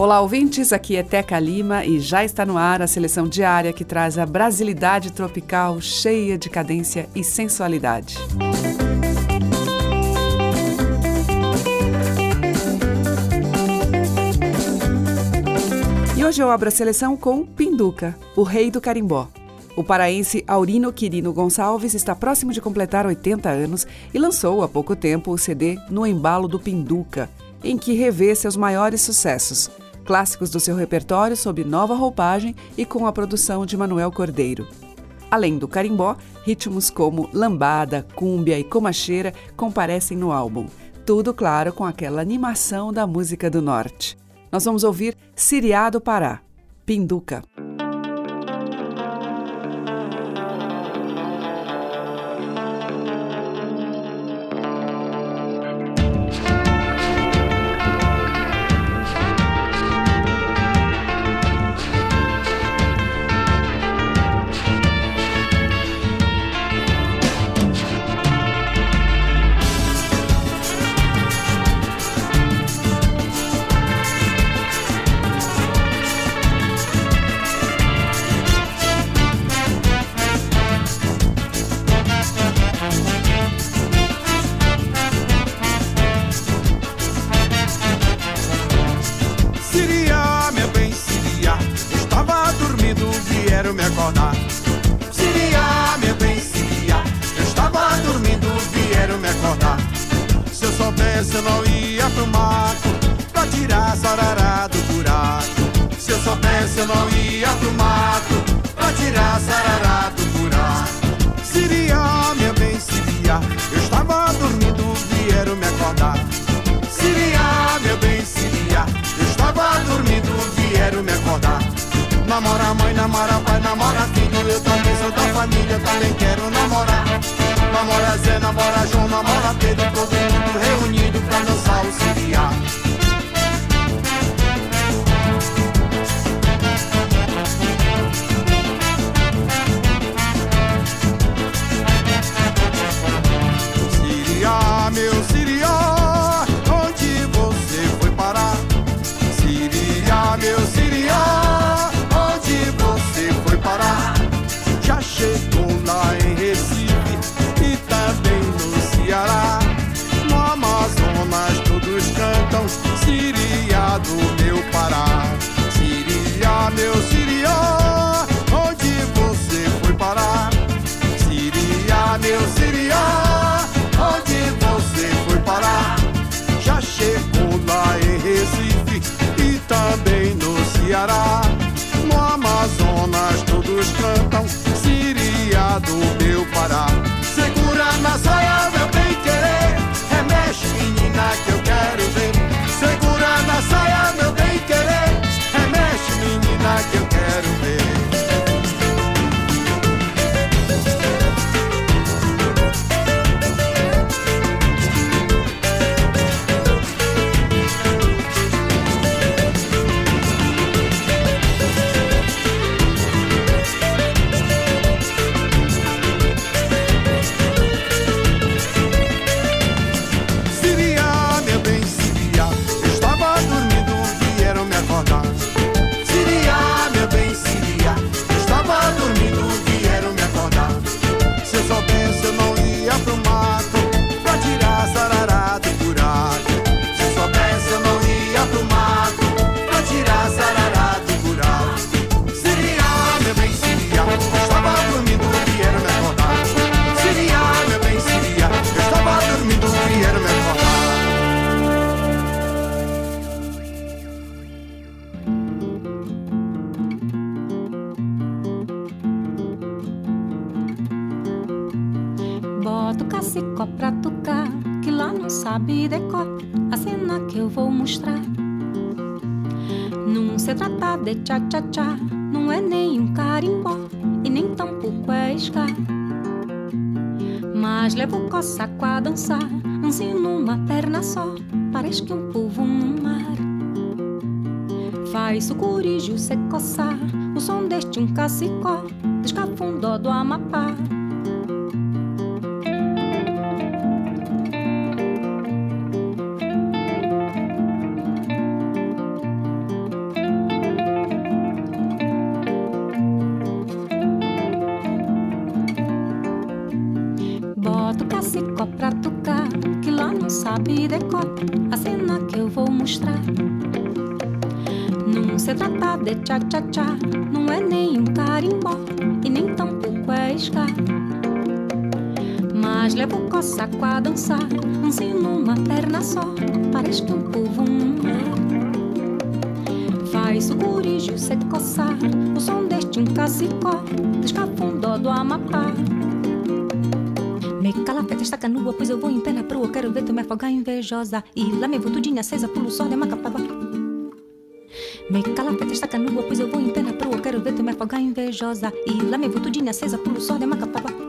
Olá, ouvintes. Aqui é Teca Lima e já está no ar a seleção diária que traz a brasilidade tropical cheia de cadência e sensualidade. E hoje eu abro a seleção com Pinduca, o rei do carimbó. O paraense Aurino Quirino Gonçalves está próximo de completar 80 anos e lançou há pouco tempo o CD No Embalo do Pinduca, em que revê seus maiores sucessos, clássicos do seu repertório sob nova roupagem e com a produção de Manuel Cordeiro. Além do carimbó, ritmos como lambada, cúmbia e comacheira comparecem no álbum. Tudo, claro, com aquela animação da música do norte. Nós vamos ouvir Siriá do Pará, Pinduca. Soubesse, eu não ia pro mato pra tirar sarará do buraco. Se eu soubesse, eu não ia pro mato pra tirar sarará do buraco. Siria, meu bem, Siria, eu estava dormindo, vieram me acordar. Siria, meu bem, Siria, eu estava dormindo, vieram me acordar. Namora mãe, namora pai, namora filho, eu também sou da família, também quero namorar. Namora Zé, namora João, namora Pedro, todo mundo reunido pra dançar o Siria. Do meu se coçar, o som deste um cacicó, descafundó do Amapá. sabe decor a cena que de tchá-tchá-tchá, não é nem um carimbó e nem tampouco é ska. Mas levo coçaco a dançar, ensino uma perna só, parece que um povo no mar. Faz o curijo se coçar, o som deste um cacicó, descafundó do Amapá. Me cala feta, estaca nua, pois eu vou em pé na proa. Quero ver tu me afogar invejosa. E lá me vou tudinha acesa, pulo sol de macapaba. Me cala feta, estaca nua, pois eu vou em pé na proa. Quero ver tu me afogar invejosa. E lá me vou tudinha acesa, pulo sol de macapaba.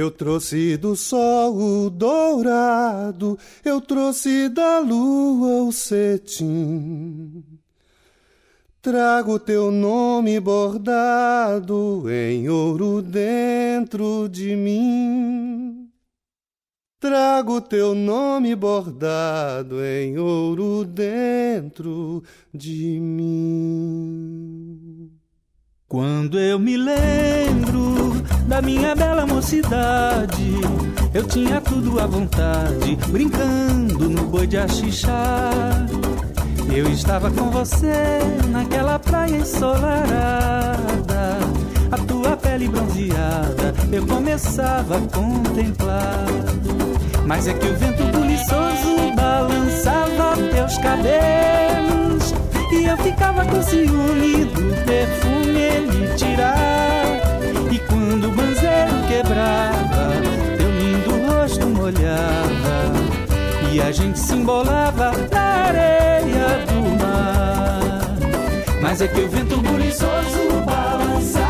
Eu trouxe do sol o dourado, eu trouxe da lua o cetim. Trago teu nome bordado em ouro dentro de mim. Trago teu nome bordado em ouro dentro de mim. Quando eu me lembro da minha bela mocidade, eu tinha tudo à vontade, brincando no boi de axixá. Eu estava com você naquela praia ensolarada, a tua pele bronzeada eu começava a contemplar. Mas é que o vento buliçoso balançava teus cabelos ficava com ciúme do perfume ele tirar. E quando o banzeiro quebrava, teu lindo rosto molhava e a gente se embolava na areia do mar. Mas é que o vento buliçoso balançava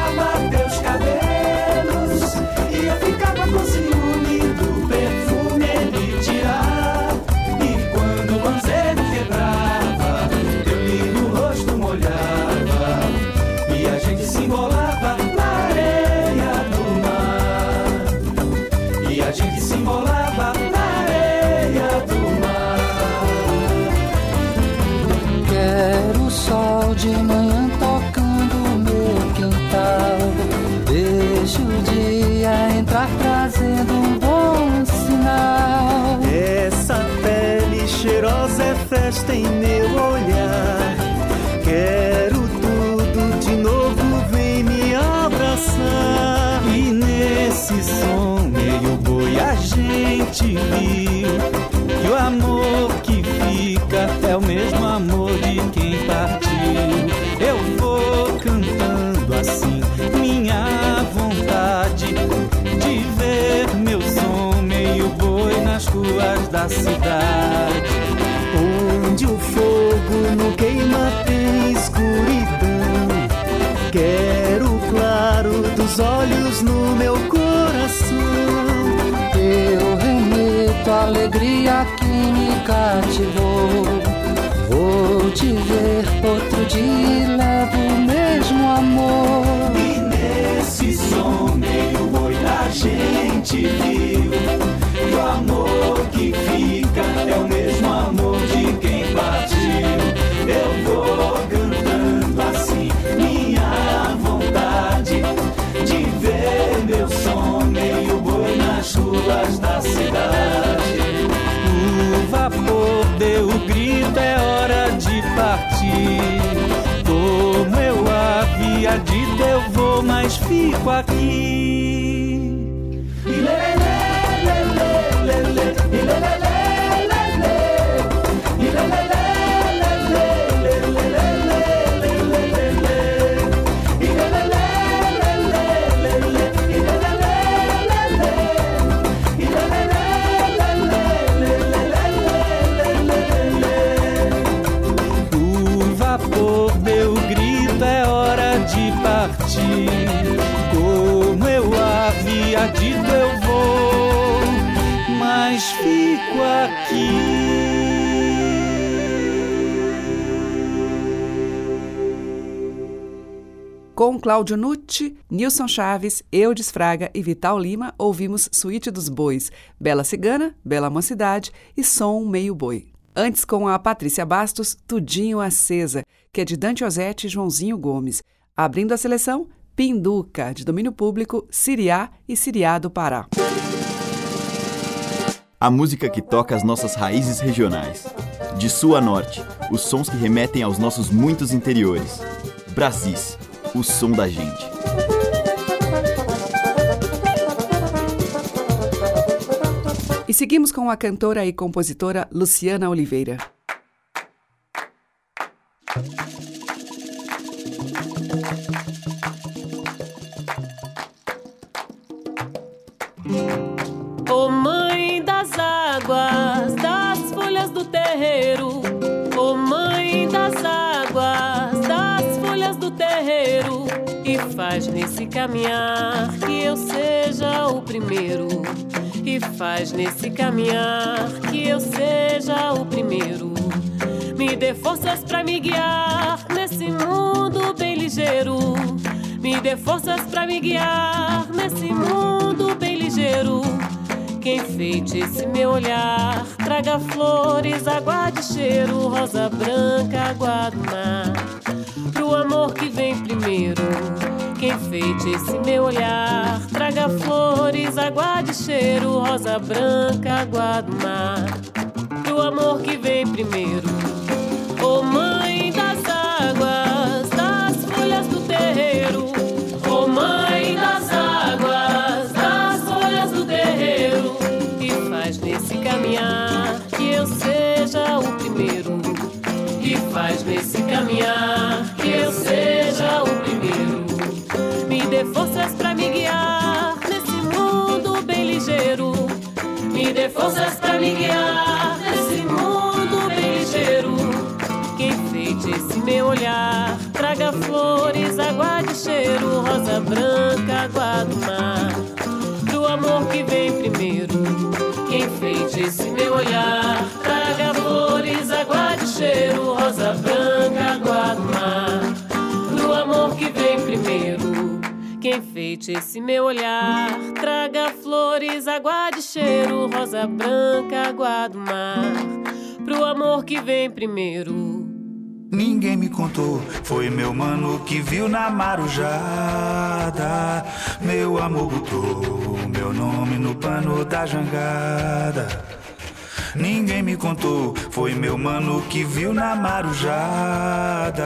gente viu que o amor que fica é o mesmo amor de quem partiu. Eu vou cantando assim minha vontade de ver meu som meio boi nas ruas da cidade. O vapor deu o grito, é hora de partir. Como eu havia dito, eu vou, mas fico aqui. Com Cláudio Nucci, Nilson Chaves, Eudes Fraga e Vital Lima, ouvimos Suíte dos Bois, Bela Cigana, Bela Mocidade e Som Meio Boi. Antes, com a Patrícia Bastos, Tudinho Acesa, que é de Dante Ozzetti e Joãozinho Gomes. Abrindo a seleção, Pinduca, de domínio público, Siriá e Siriá do Pará. A música que toca as nossas raízes regionais. De sul a norte, os sons que remetem aos nossos muitos interiores. Brasis, o som da gente. E seguimos com a cantora e compositora Luciana Oliveira. Ô mãe das águas, das folhas do terreiro. Ô mãe das águas, E faz nesse caminhar que eu seja o primeiro. E faz nesse caminhar que eu seja o primeiro. Me dê forças pra me guiar nesse mundo bem ligeiro. Me dê forças pra me guiar nesse mundo bem ligeiro. Quem enfeite esse meu olhar, traga flores, água de cheiro, rosa branca, água do mar. Pro amor que vem primeiro. Quem enfeite esse meu olhar, traga flores, água de cheiro, rosa branca, água do mar. Pro amor que vem primeiro. Eu seja o primeiro. Me dê forças pra me guiar nesse mundo bem ligeiro. Me dê forças pra me guiar nesse mundo bem ligeiro. Que enfeite esse meu olhar, traga flores, água de cheiro, rosa branca, água do mar. Pro amor que vem primeiro. Que enfeite esse meu olhar, traga flores, água de cheiro, rosa branca, água do mar. Que enfeite esse meu olhar, traga flores, água de cheiro, rosa branca, água do mar. Pro amor que vem primeiro. Ninguém me contou, foi meu mano que viu na marujada. Meu amor botou meu nome no pano da jangada. Ninguém me contou, foi meu mano que viu na marujada.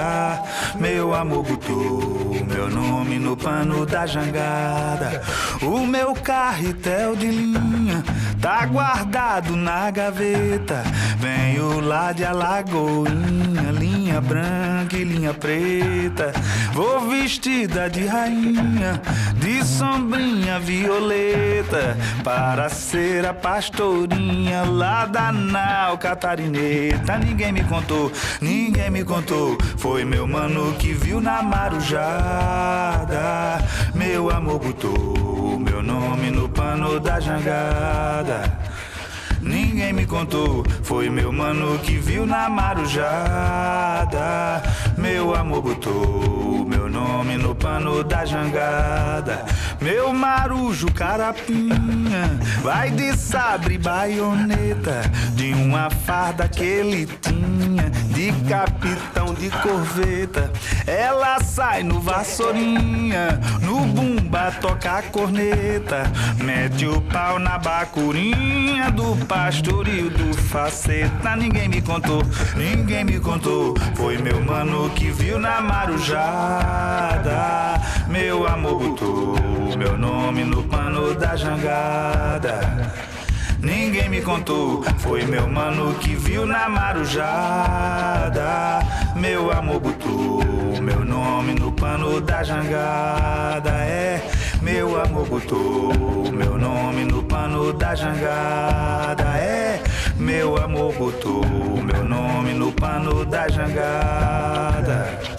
Meu amor botou meu nome no pano da jangada. O meu carretel de linha tá guardado na gaveta. Venho lá de Alagoinha, linha branca e linha preta. Vou vestida de rainha, de sombrinha violeta, para ser a pastorinha lá da nau catarineta. Ninguém me contou, ninguém me contou. Foi meu mano que viu na marujada. Meu amor botou meu nome no pano da jangada. Ninguém me contou, foi meu mano que viu na marujada. Meu amor botou nome no pano da jangada. Meu marujo carapinha vai de sabre baioneta de uma farda que ele tinha de capitão de corveta. Ela sai no vassourinha, no bumba toca a corneta, mete o pau na bacurinha do pastoril do faceta. Ninguém me contou, ninguém me contou. Foi meu mano que viu na Meu amor botou meu nome no pano da jangada. Ninguém me contou, foi meu mano que viu na marujada. Meu amor botou meu nome no pano da jangada. É, meu amor botou meu nome no pano da jangada. É, meu amor botou meu nome no pano da jangada.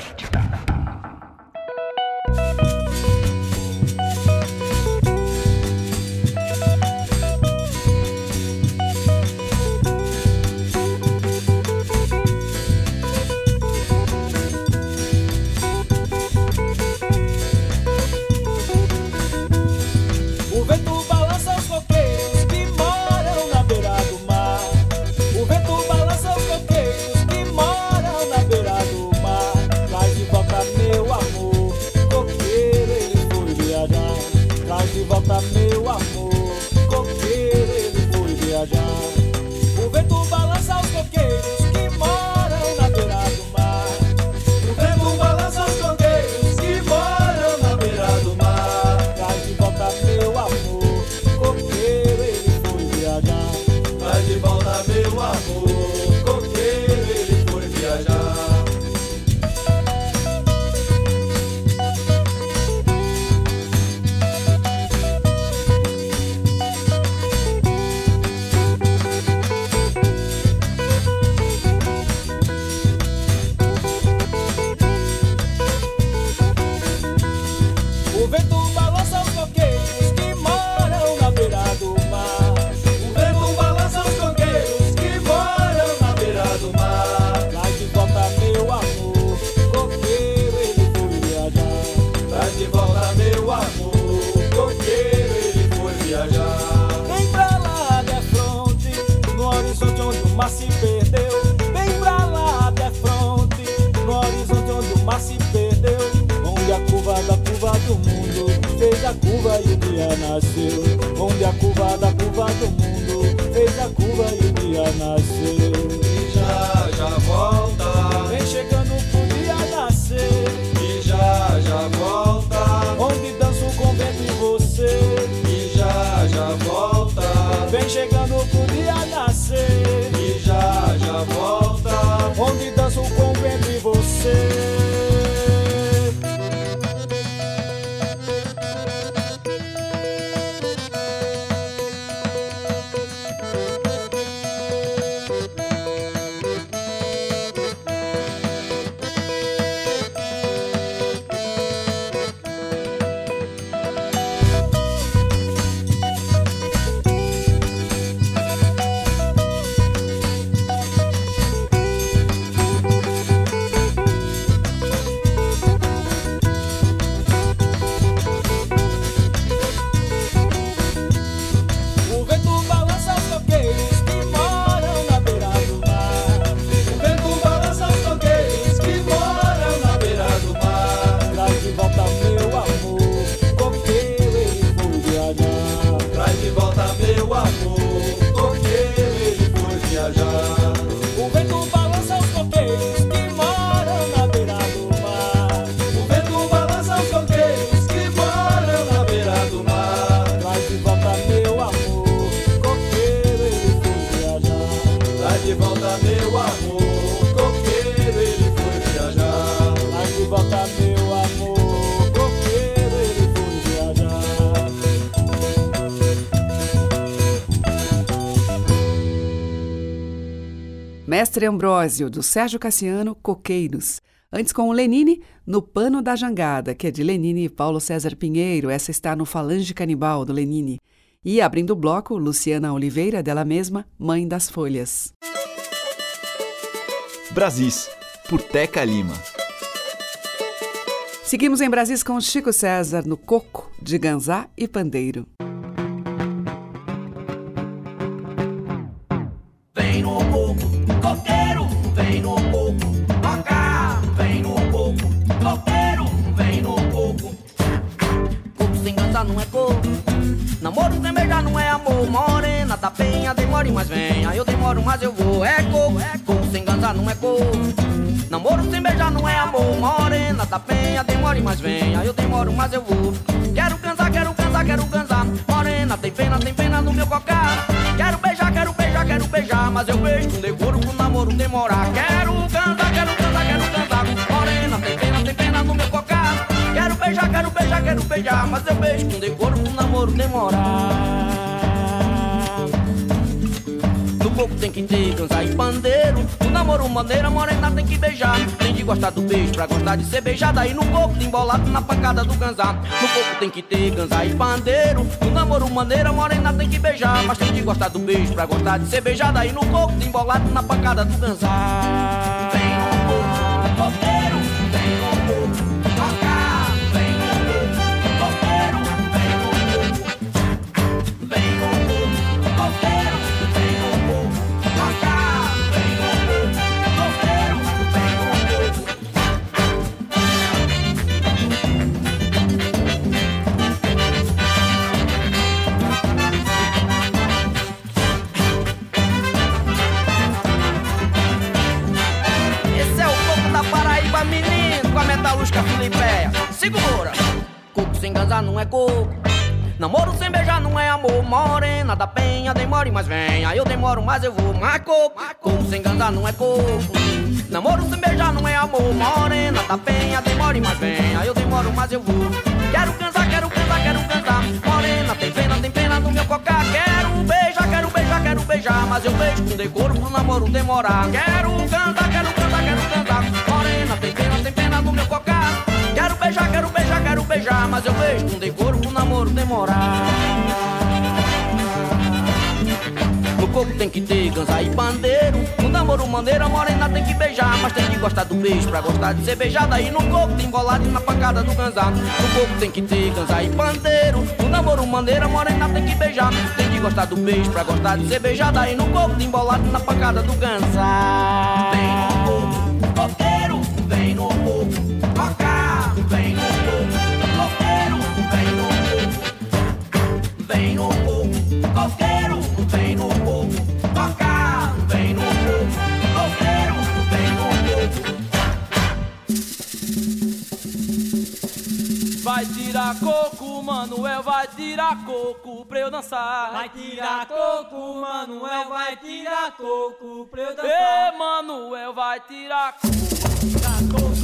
Nasceu. Onde a curva da curva do mundo Mestre Ambrósio, do Sérgio Cassiano, Coqueiros. Antes com o Lenine, No Pano da Jangada, que é de Lenine e Paulo César Pinheiro. Essa está no Falange Canibal, do Lenine. E abrindo o bloco, Luciana Oliveira, dela mesma, Mãe das Folhas. Brasis, por Teca Lima. Seguimos em Brasis com Chico César no Coco, de Ganzá e Pandeiro. Namoro sem beijar não é amor, morena da penha, demore mas venha, eu demoro mas eu vou, é coco, coco sem ganzá não é coco. Namoro sem beijar não é amor, morena da penha, demore mas venha, eu demoro mas eu vou. Quero cansar, quero cansar, quero cansar, morena tem pena, tem pena no meu cocar. Quero beijar, quero beijar, quero beijar, mas eu beijo com decoro pro namoro demorar. Quero quero beijar, mas eu beijo com decoro pro namoro demorar. No coco tem que ter ganza e pandeiro. No namoro maneira, morena tem que beijar. Tem de gostar do beijo pra gostar de ser beijada. E no coco tem embolado na pancada do ganzá. No coco tem que ter ganza e pandeiro. No namoro maneira, morena tem que beijar. Mas tem de gostar do beijo pra gostar de ser beijada. E no coco tem embolado na pancada do ganzá. Coqueiro, coco. Namoro sem beijar não é amor, morena da penha, demore mas venha, eu demoro mas eu vou, mas coco, coco sem ganzar não é coco. Namoro sem beijar não é amor, morena da penha, demore mas venha, eu demoro mas eu vou. Quero cansar, quero cansar, quero cansar, morena tem pena, tem pena no meu cocar, quero beijar, quero beijar, quero beijar, mas eu beijo com decoro pro namoro demorar. Quero cantar, beijar, mas eu beijo com decoro pro namoro demorar. No coco tem que ter ganza e pandeiro. No namoro maneira, morena tem que beijar Mas tem que gostar do beijo. Pra gostar de ser beijada E no coco tem embolado na pancada do ganza. No coco tem que ter ganza e pandeiro. No namoro maneira, morena tem que beijar Tem que gostar do beijo. Pra gostar de ser beijada E no coco tem embolado na pancada do ganza. Vem no coco, coqueiro, Vai tirar coco, Manuel, vai tirar coco pra eu dançar. Vai tirar coco, Manuel, vai tirar coco pra eu dançar. Ê, Manuel, vai tirar coco. Tirar coco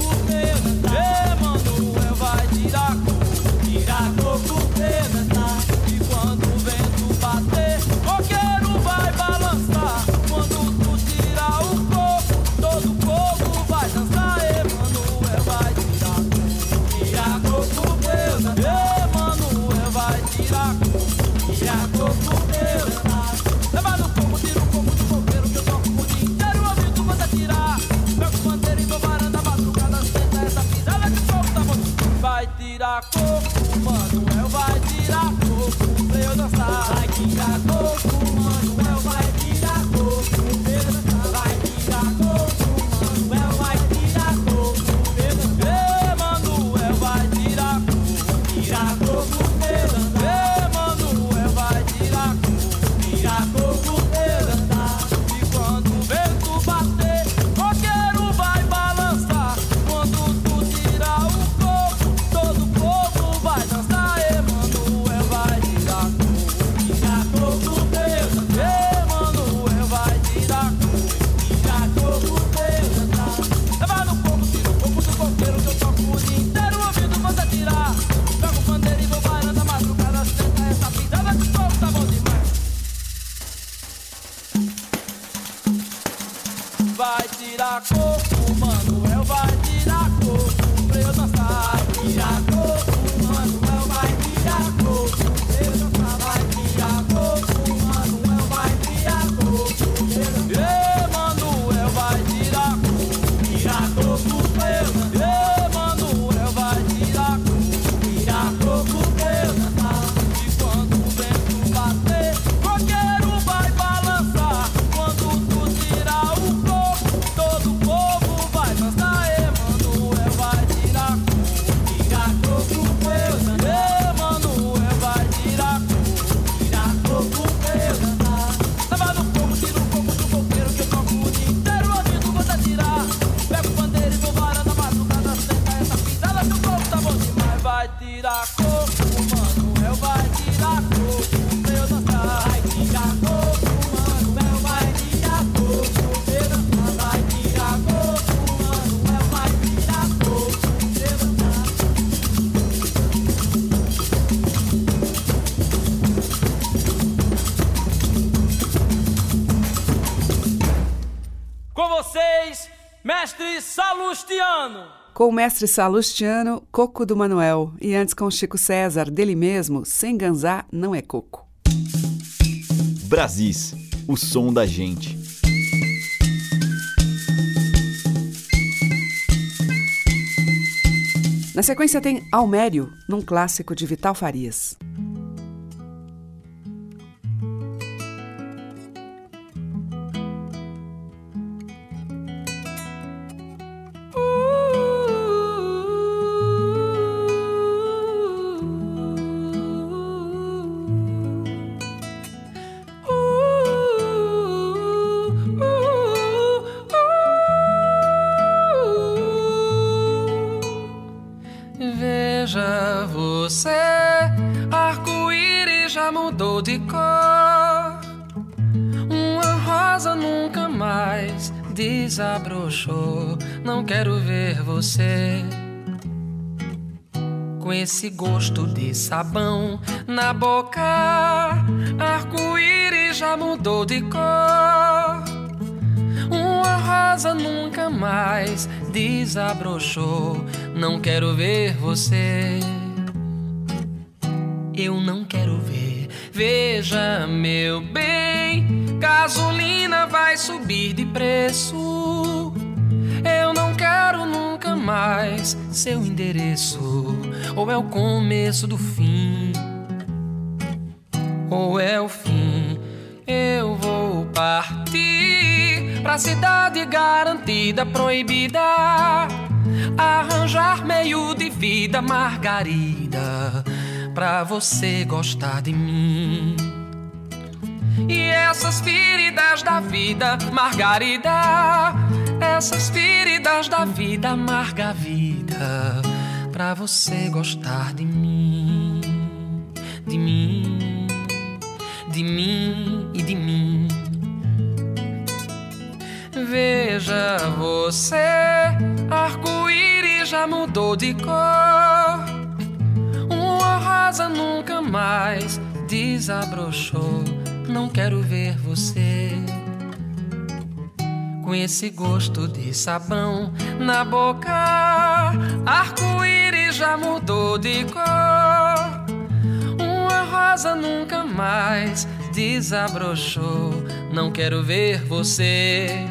vai tirar coco, Manuel vai é Salustiano. Com o mestre Salustiano, Coco do Manuel. E antes com Chico César, dele mesmo, Sem Ganzar não é coco. Brasis, o som da gente. Na sequência tem Almério, num clássico de Vital Farias. Quero ver você com esse gosto de sabão na boca. Arco-íris já mudou de cor. Uma rosa nunca mais desabrochou. Não quero ver você. Eu não quero ver. Veja, meu bem, gasolina vai subir de preço. Mais seu endereço. Ou é o começo do fim, ou é o fim. Eu vou partir pra cidade garantida, proibida. Arranjar meio de vida, Margarida, pra você gostar de mim. E essas feridas da vida, Margarida, essas feridas da vida, amarga a vida, pra você gostar de mim, de mim, de mim e de mim. Veja você, arco-íris já mudou de cor. Uma rosa nunca mais desabrochou. Não quero ver você com esse gosto de sabão na boca. Arco-íris já mudou de cor. Uma rosa nunca mais desabrochou. Não quero ver você.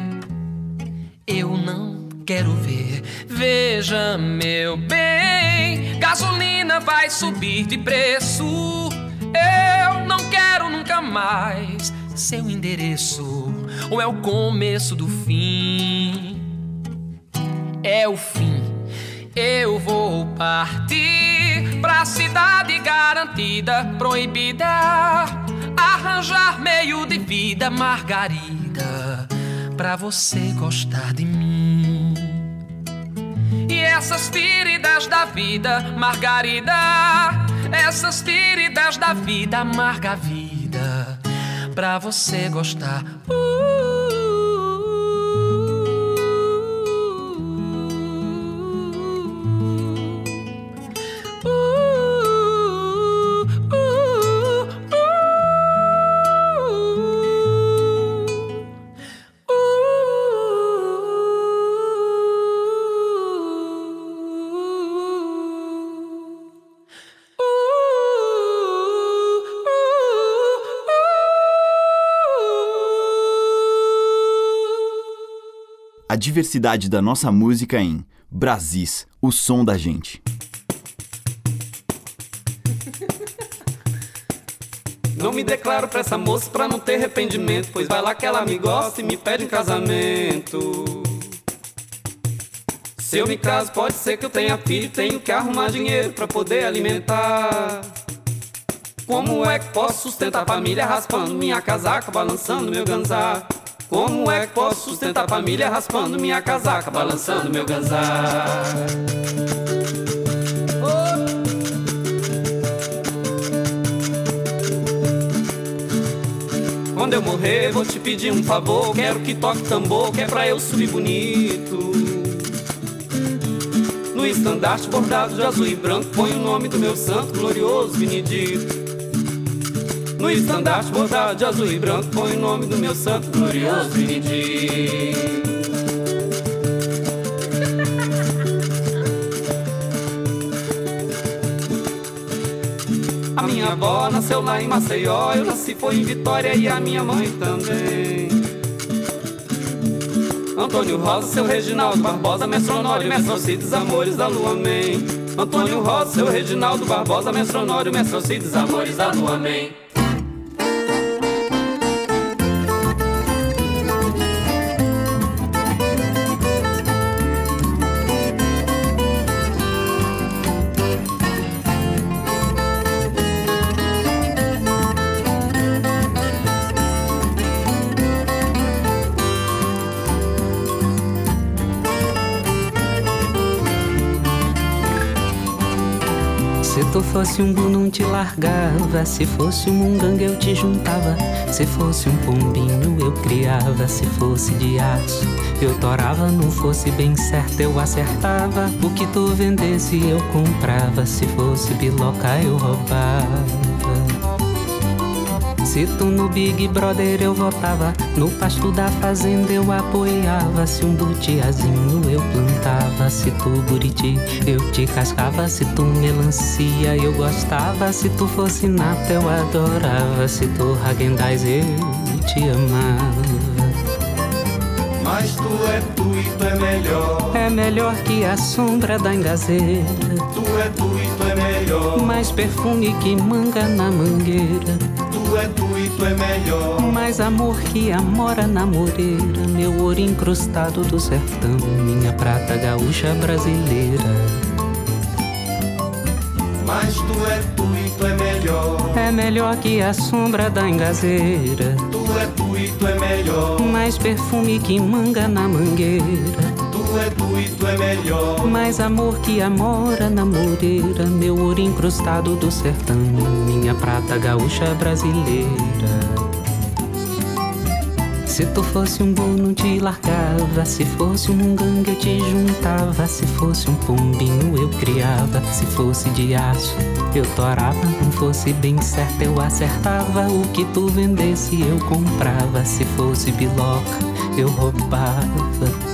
Eu não quero ver. Veja, meu bem, gasolina vai subir de preço. Eu não quero nunca mais seu endereço. Ou é o começo do fim? É o fim. Eu vou partir pra cidade garantida, proibida. Arranjar meio de vida, Margarida, pra você gostar de mim. E essas feridas da vida, Margarida, essas feridas da vida, amarga a vida, pra você gostar. A diversidade da nossa música em Brasis, o som da gente. Não me declaro pra essa moça pra não ter arrependimento. Pois vai lá que ela me gosta e me pede em casamento. Se eu me caso, pode ser que eu tenha filho. Tenho que arrumar dinheiro pra poder alimentar. Como é que posso sustentar a família raspando minha casaca, balançando meu ganzá? Como é que posso sustentar a família raspando minha casaca, balançando meu ganzá? Quando eu morrer, vou te pedir um favor. Quero que toque tambor, que é pra eu subir bonito. No estandarte bordado de azul e branco, põe o nome do meu santo glorioso Benedito. No estandarte bordado de azul e branco Põe o nome do meu santo glorioso Benedito A minha avó nasceu lá em Maceió Eu nasci foi em Vitória e a minha mãe também Antônio Rosa, seu Reginaldo Barbosa, Mestronório, Mestrocides, Amores da Lua, amém. Antônio Rosa, seu Reginaldo Barbosa, Mestronório, Mestrocides, Amores da Lua, amém. Fosse um bu não te largava Se fosse um munganga eu te juntava Se fosse um pombinho eu criava Se fosse de aço eu torava Não fosse bem certo eu acertava O que tu vendesse eu comprava Se fosse biloca eu roubava se tu no Big Brother eu votava, no pasto da fazenda eu apoiava. Se um butiazinho eu plantava, se tu buriti eu te cascava. Se tu melancia eu gostava, se tu fosse nata eu adorava. Se tu Hagendaz eu te amava. Mas tu é tu e tu é melhor. É melhor que a sombra da engazeira. Tu é tu e tu é melhor. Mais perfume que manga na mangueira tu é tu e tu é melhor. Mais amor que amora na moreira, meu ouro incrustado do sertão, minha prata gaúcha brasileira. Mas tu é tu e tu é melhor. É melhor que a sombra da engazeira. Tu é tu e tu é melhor. Mais perfume que manga na mangueira. Tu é melhor. Mais amor que amora na moreira, meu ouro incrustado do sertão, minha prata gaúcha brasileira. Se tu fosse um boi não te largava Se fosse um munganga eu te juntava Se fosse um pombinho eu criava Se fosse de aço eu torava Não fosse bem certo eu acertava O que tu vendesse eu comprava Se fosse biloca eu roubava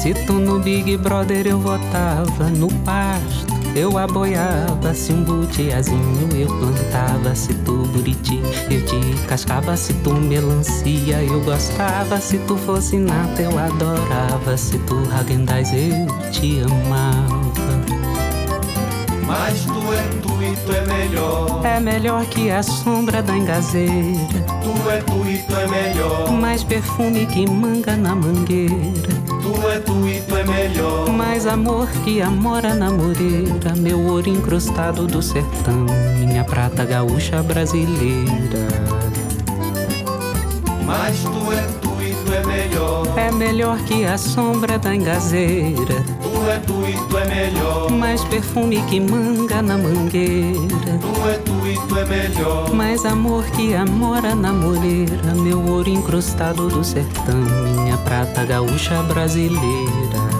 Se tu no Big Brother eu votava No pasto eu aboiava, se um butiazinho eu plantava, se tu buriti eu te cascava, se tu melancia eu gostava, se tu fosse nata eu adorava, se tu Hagendaz eu te amava. Mas tu é tu e tu é melhor. É melhor que a sombra da engazeira. Tu é tu e tu é melhor. Mais perfume que manga na mangueira. Tu é tu e tu é melhor. Mais amor que amora na moreira. Meu ouro incrustado do sertão. Minha prata gaúcha brasileira. Mas tu é tu e tu é melhor. É melhor que a sombra da engazeira. Tu é tu e tu é melhor. Mais perfume que manga na mangueira. Tu é tu e tu é melhor. Mais amor que amora na moreira. Meu ouro incrustado do sertão. Prata gaúcha brasileira.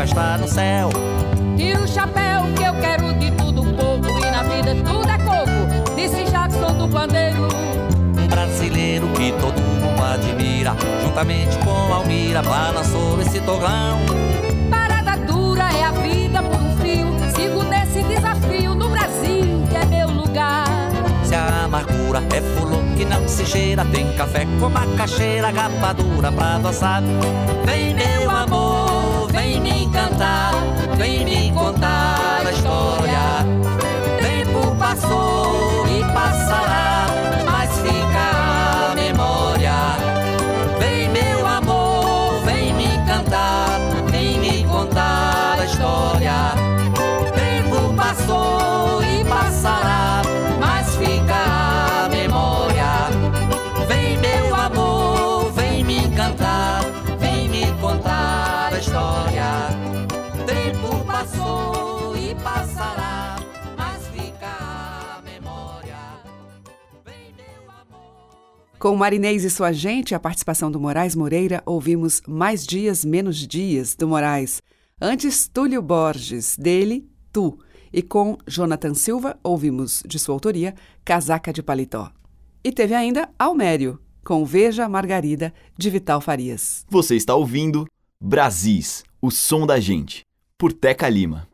festa no céu. Tira o chapéu que eu quero de tudo um pouco e na vida tudo é coco. Disse Jackson do Pandeiro. Um brasileiro que todo mundo admira, juntamente com Almira, balançou esse togão. Parada dura é a vida por um fio. Sigo nesse desafio no Brasil, que é meu lugar. Se a amargura é fulô que não se cheira, tem café com macaxeira, rapadura pra adoçar. Vem meu amor vem me cantar, vem me contar a história. Tempo passou Com Marinês e sua gente, a participação do Moraes Moreira, ouvimos Mais Dias, Menos Dias, do Moraes. Antes, Túlio Borges, dele, Tu. E com Jonathan Silva, ouvimos, de sua autoria, Casaca de Paletó. E teve ainda Almério, com Veja Margarida, de Vital Farias. Você está ouvindo Brasis, o som da gente, por Teca Lima.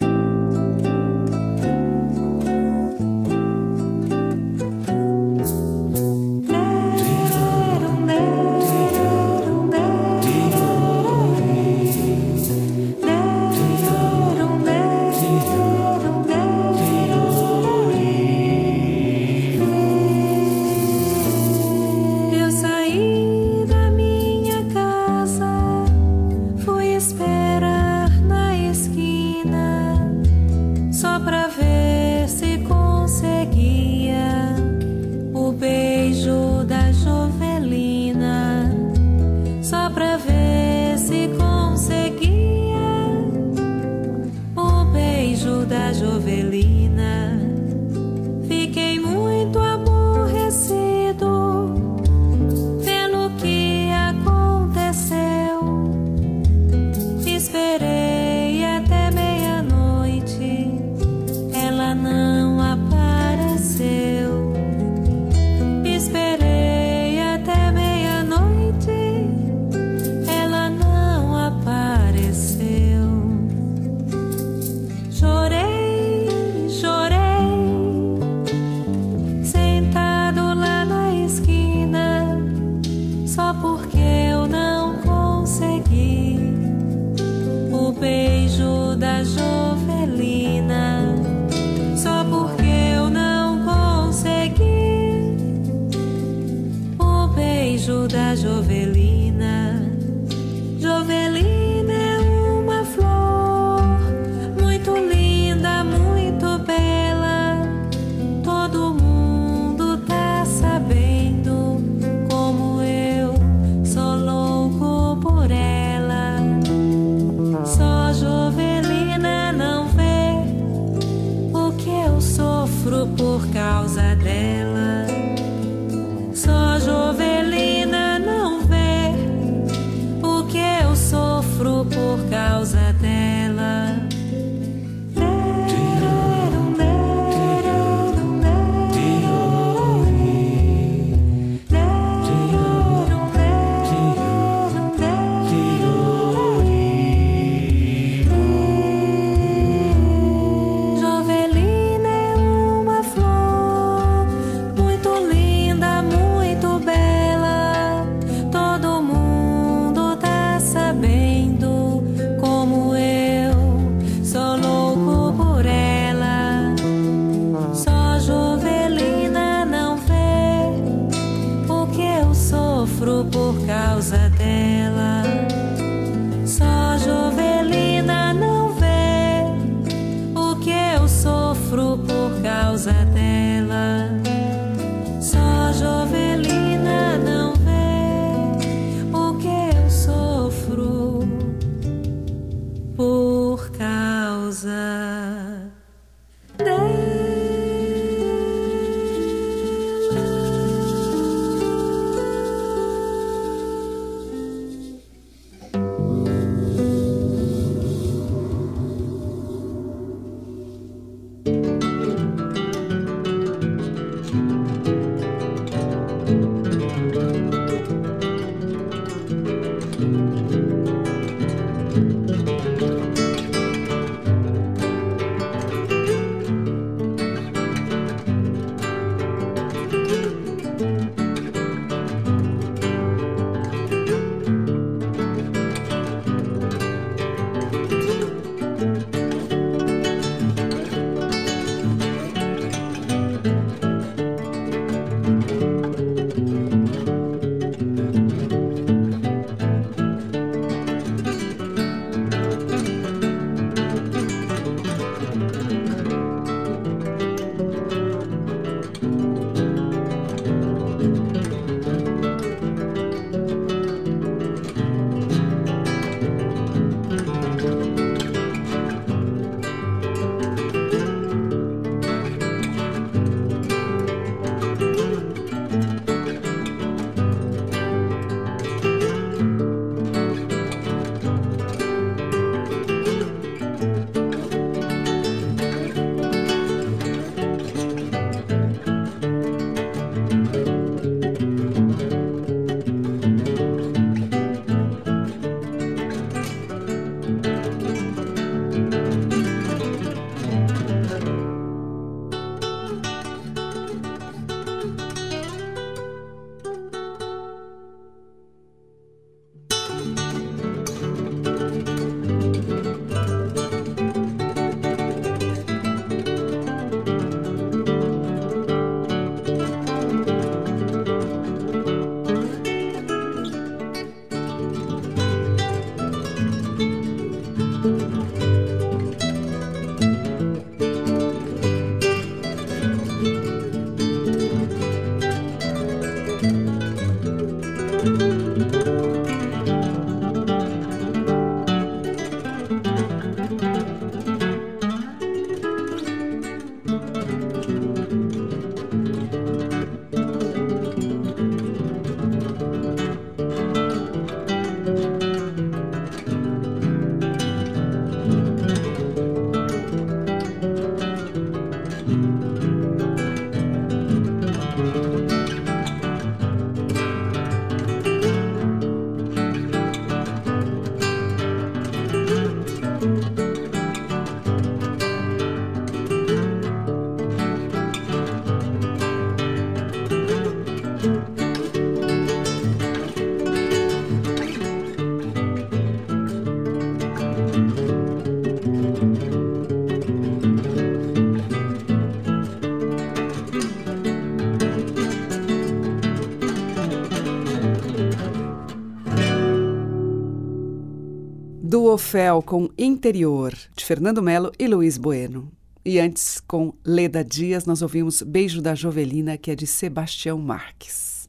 Duofel com Interior, de Fernando Melo e Luiz Bueno. E antes, com Leda Dias, nós ouvimos Beijo da Jovelina, que é de Sebastião Marques.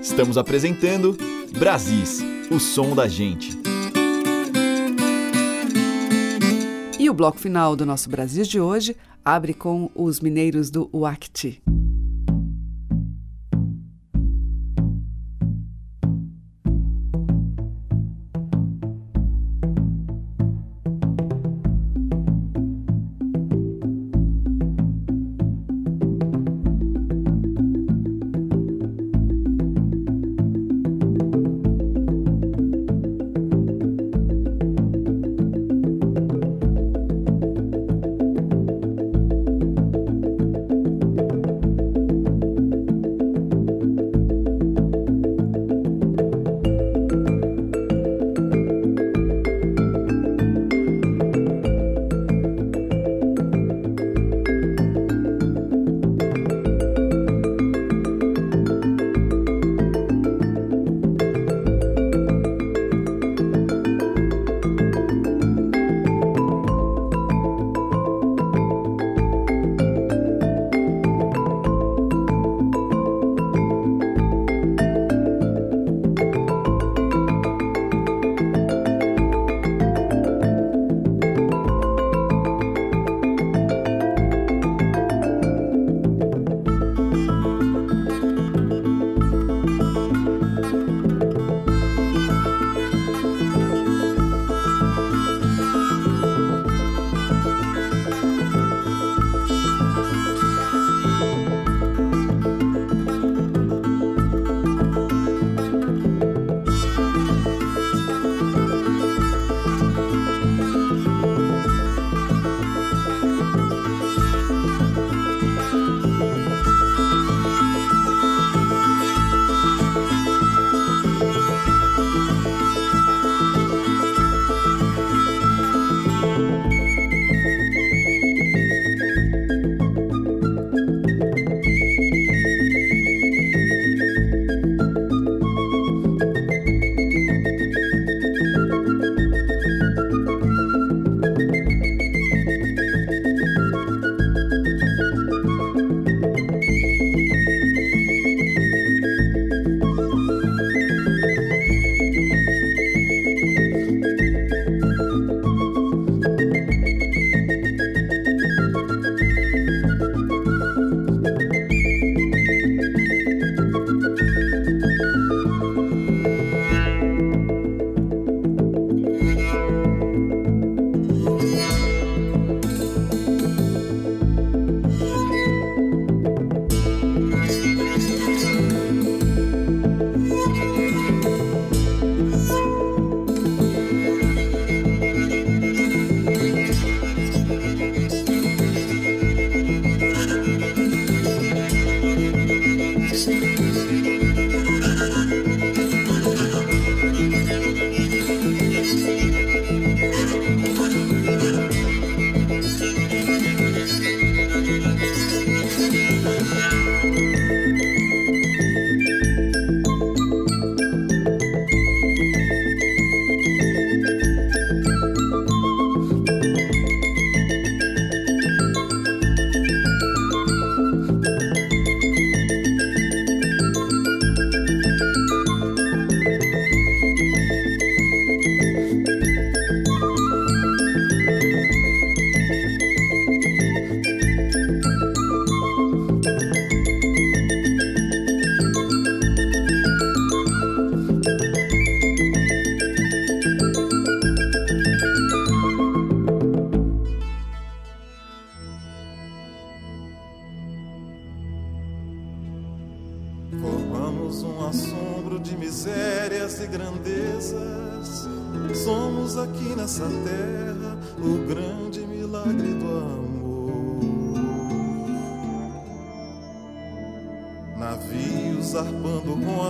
Estamos apresentando Brasis, o som da gente. E o bloco final do nosso Brasis de hoje abre com os mineiros do Uacti.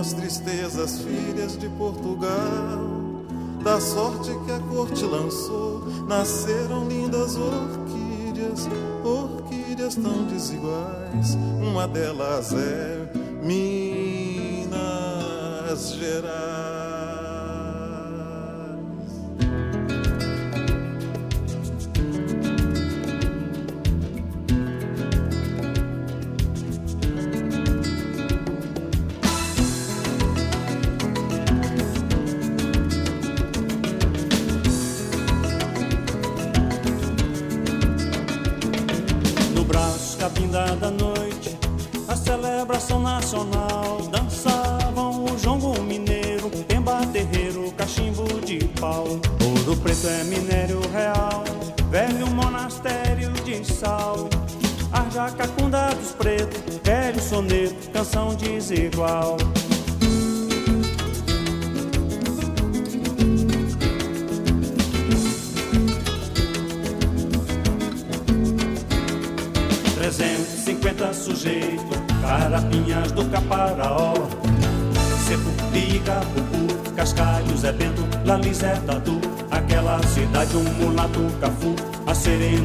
As tristezas, filhas de Portugal. Da sorte que a corte lançou, nasceram lindas orquídeas, orquídeas tão desiguais. Uma delas é Minas Gerais.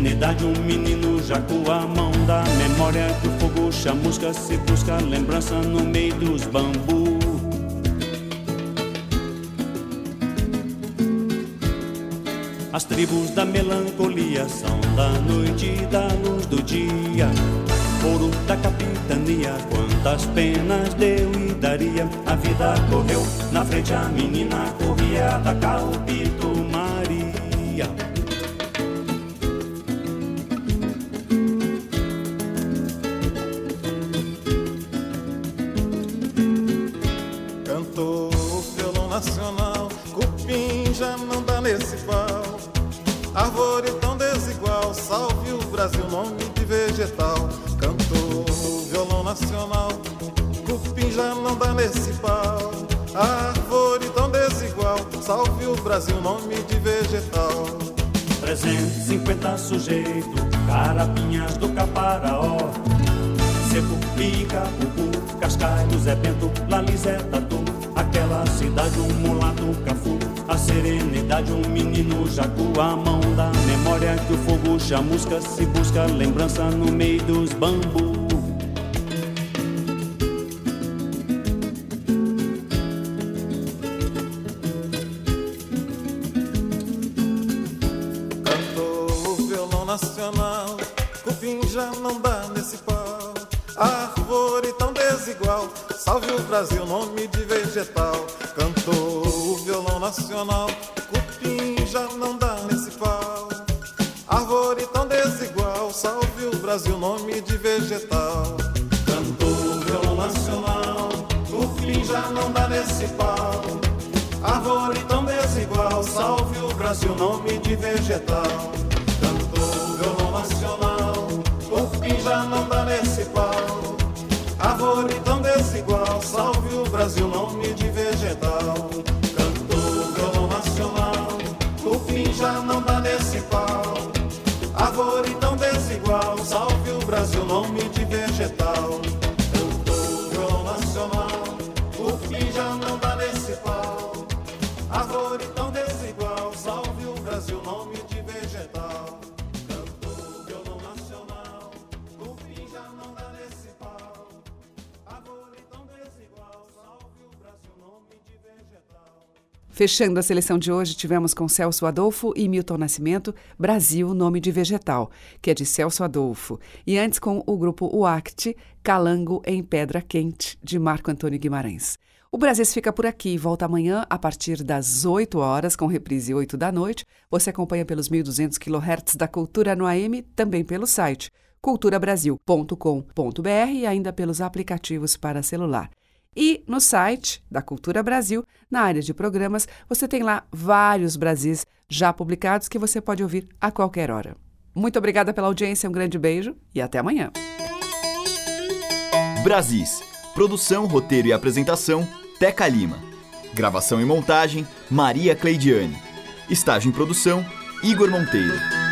Serenidade, um menino, jacu. A mão da memória que o fogo chamusca. Se busca lembrança no meio dos bambus. As tribos da melancolia são da noite e da luz do dia. Ouro da capitania, quantas penas deu e daria. A vida correu, na frente a menina corria, atacar o pito Maria. Pau. Árvore tão desigual, salve o Brasil, nome de vegetal. 350 sujeitos, carapinhas do caparaó. Seco, pica, pupu, cascalho, Zé Bento, Lalizé, Tatu. Aquela cidade, um mulato, cafu. A serenidade, um menino, jacu. A mão da memória que o fogo chamusca. Se busca lembrança no meio dos bambus. O Brasil, nome de vegetal. Cantou o violão nacional, cupim já não dá nesse pau. Árvore tão desigual, salve o Brasil, nome de vegetal. Cantou o violão nacional, cupim já não dá nesse pau. Árvore tão desigual, salve o Brasil, nome de vegetal. Vegetal. Fechando a seleção de hoje, tivemos com Celso Adolfo e Milton Nascimento, Brasil, nome de vegetal, que é de Celso Adolfo. E antes com o grupo UACT, Calango em Pedra Quente, de Marco Antônio Guimarães. O Brasil fica por aqui, volta amanhã a partir das 8 horas, com reprise 8 da noite. Você acompanha pelos 1.200 kHz da Cultura no AM, também pelo site culturabrasil.com.br e ainda pelos aplicativos para celular. E no site da Cultura Brasil, na área de programas, você tem lá vários Brasis já publicados que você pode ouvir a qualquer hora. Muito obrigada pela audiência, um grande beijo e até amanhã. Brasis. Produção, roteiro e apresentação, Teca Lima. Gravação e montagem, Maria Cleidiane. Estágio em produção, Igor Monteiro.